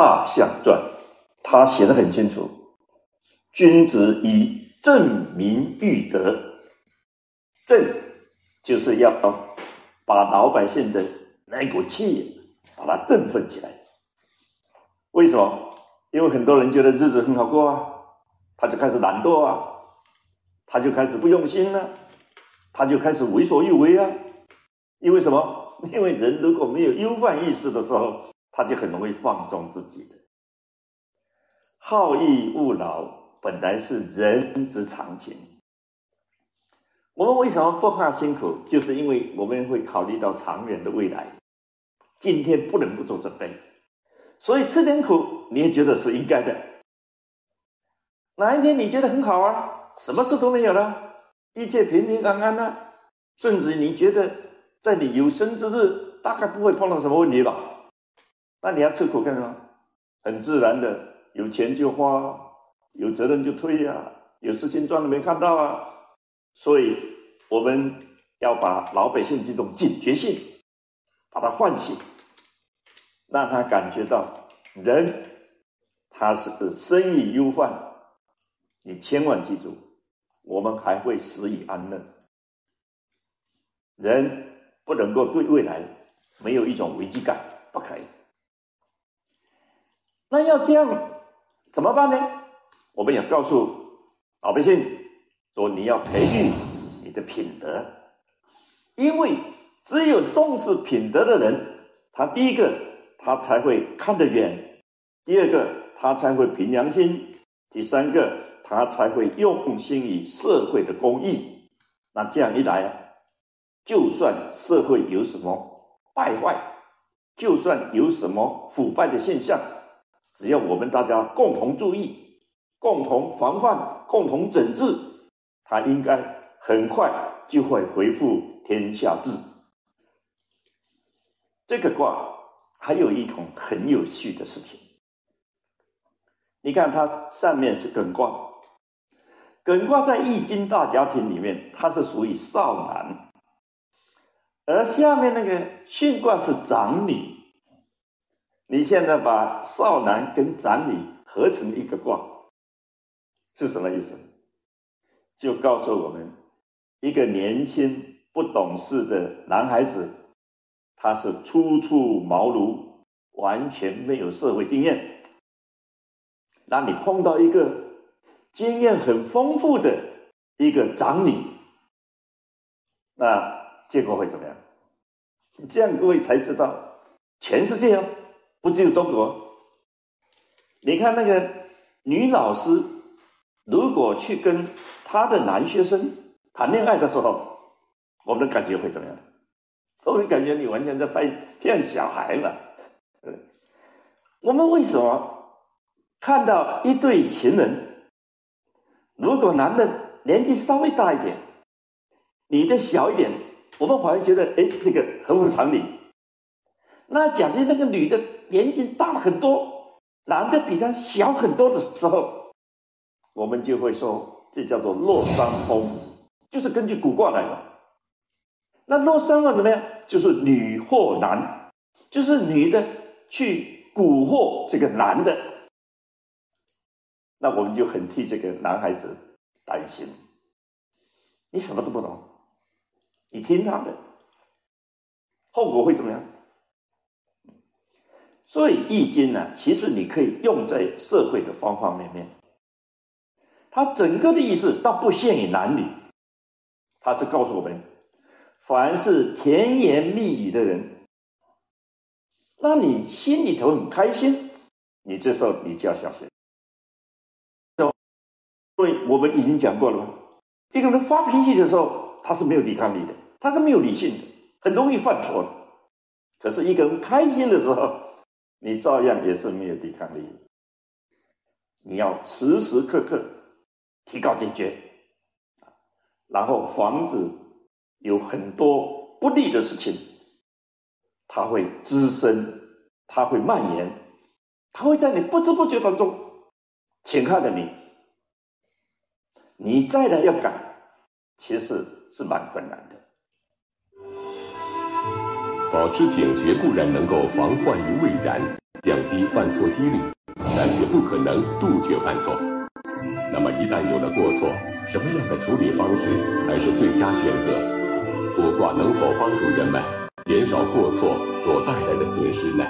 大象传》，他写的很清楚：君子以正民育德。正就是要把老百姓的那股气把它振奋起来。为什么？因为很多人觉得日子很好过啊，他就开始懒惰啊，他就开始不用心了，他就开始为所欲为啊。因为什么？因为人如果没有忧患意识的时候，他就很容易放纵自己的。好逸恶劳本来是人之常情。我们为什么不怕辛苦？就是因为我们会考虑到长远的未来，今天不能不做准备，所以吃点苦你也觉得是应该的。哪一天你觉得很好啊，什么事都没有了，一切平平安安呢？甚至你觉得在你有生之日大概不会碰到什么问题吧？那你要吃苦干什么？很自然的，有钱就花，有责任就推呀，有事情赚了没看到啊？所以，我们要把老百姓这种警觉性，把它唤醒，让他感觉到人他是生于忧患。你千万记住，我们还会死以安乐。人不能够对未来没有一种危机感，不可以。那要这样怎么办呢？我们要告诉老百姓。说你要培育你的品德，因为只有重视品德的人，他第一个他才会看得远，第二个他才会凭良心，第三个他才会用心于社会的公益。那这样一来，就算社会有什么败坏，就算有什么腐败的现象，只要我们大家共同注意、共同防范、共同整治。他应该很快就会回复天下治。这个卦还有一种很有趣的事情，你看它上面是艮卦，艮卦在易经大家庭里面它是属于少男，而下面那个巽卦是长女。你现在把少男跟长女合成一个卦，是什么意思？就告诉我们，一个年轻不懂事的男孩子，他是初出茅庐，完全没有社会经验。那你碰到一个经验很丰富的一个长女，那结果会怎么样？这样各位才知道，全世界哦，不只有中国。你看那个女老师。如果去跟她的男学生谈恋爱的时候，我们的感觉会怎么样？我们感觉你完全在骗骗小孩嘛。我们为什么看到一对情人，如果男的年纪稍微大一点，女的小一点，我们反而觉得哎，这个合乎常理。那假定那个女的年纪大很多，男的比她小很多的时候。我们就会说，这叫做落山风，就是根据古卦来的。那落山风怎么样？就是女惑男，就是女的去蛊惑这个男的。那我们就很替这个男孩子担心。你什么都不懂，你听他的，后果会怎么样？所以《易经》呢，其实你可以用在社会的方方面面。它整个的意思倒不限于男女，它是告诉我们，凡是甜言蜜语的人，那你心里头很开心，你这时候你就要小心。因为我们已经讲过了嘛，一个人发脾气的时候，他是没有抵抗力的，他是没有理性的，很容易犯错的。可是一个人开心的时候，你照样也是没有抵抗力。你要时时刻刻。提高警觉，然后防止有很多不利的事情，它会滋生，它会蔓延，它会在你不知不觉当中侵害了你。你再来要改，其实是蛮困难的。保持警觉固然能够防患于未然，降低犯错几率，但绝不可能杜绝犯错。那么，一旦有了过错，什么样的处理方式才是最佳选择？卜卦能否帮助人们减少过错所带来的损失呢？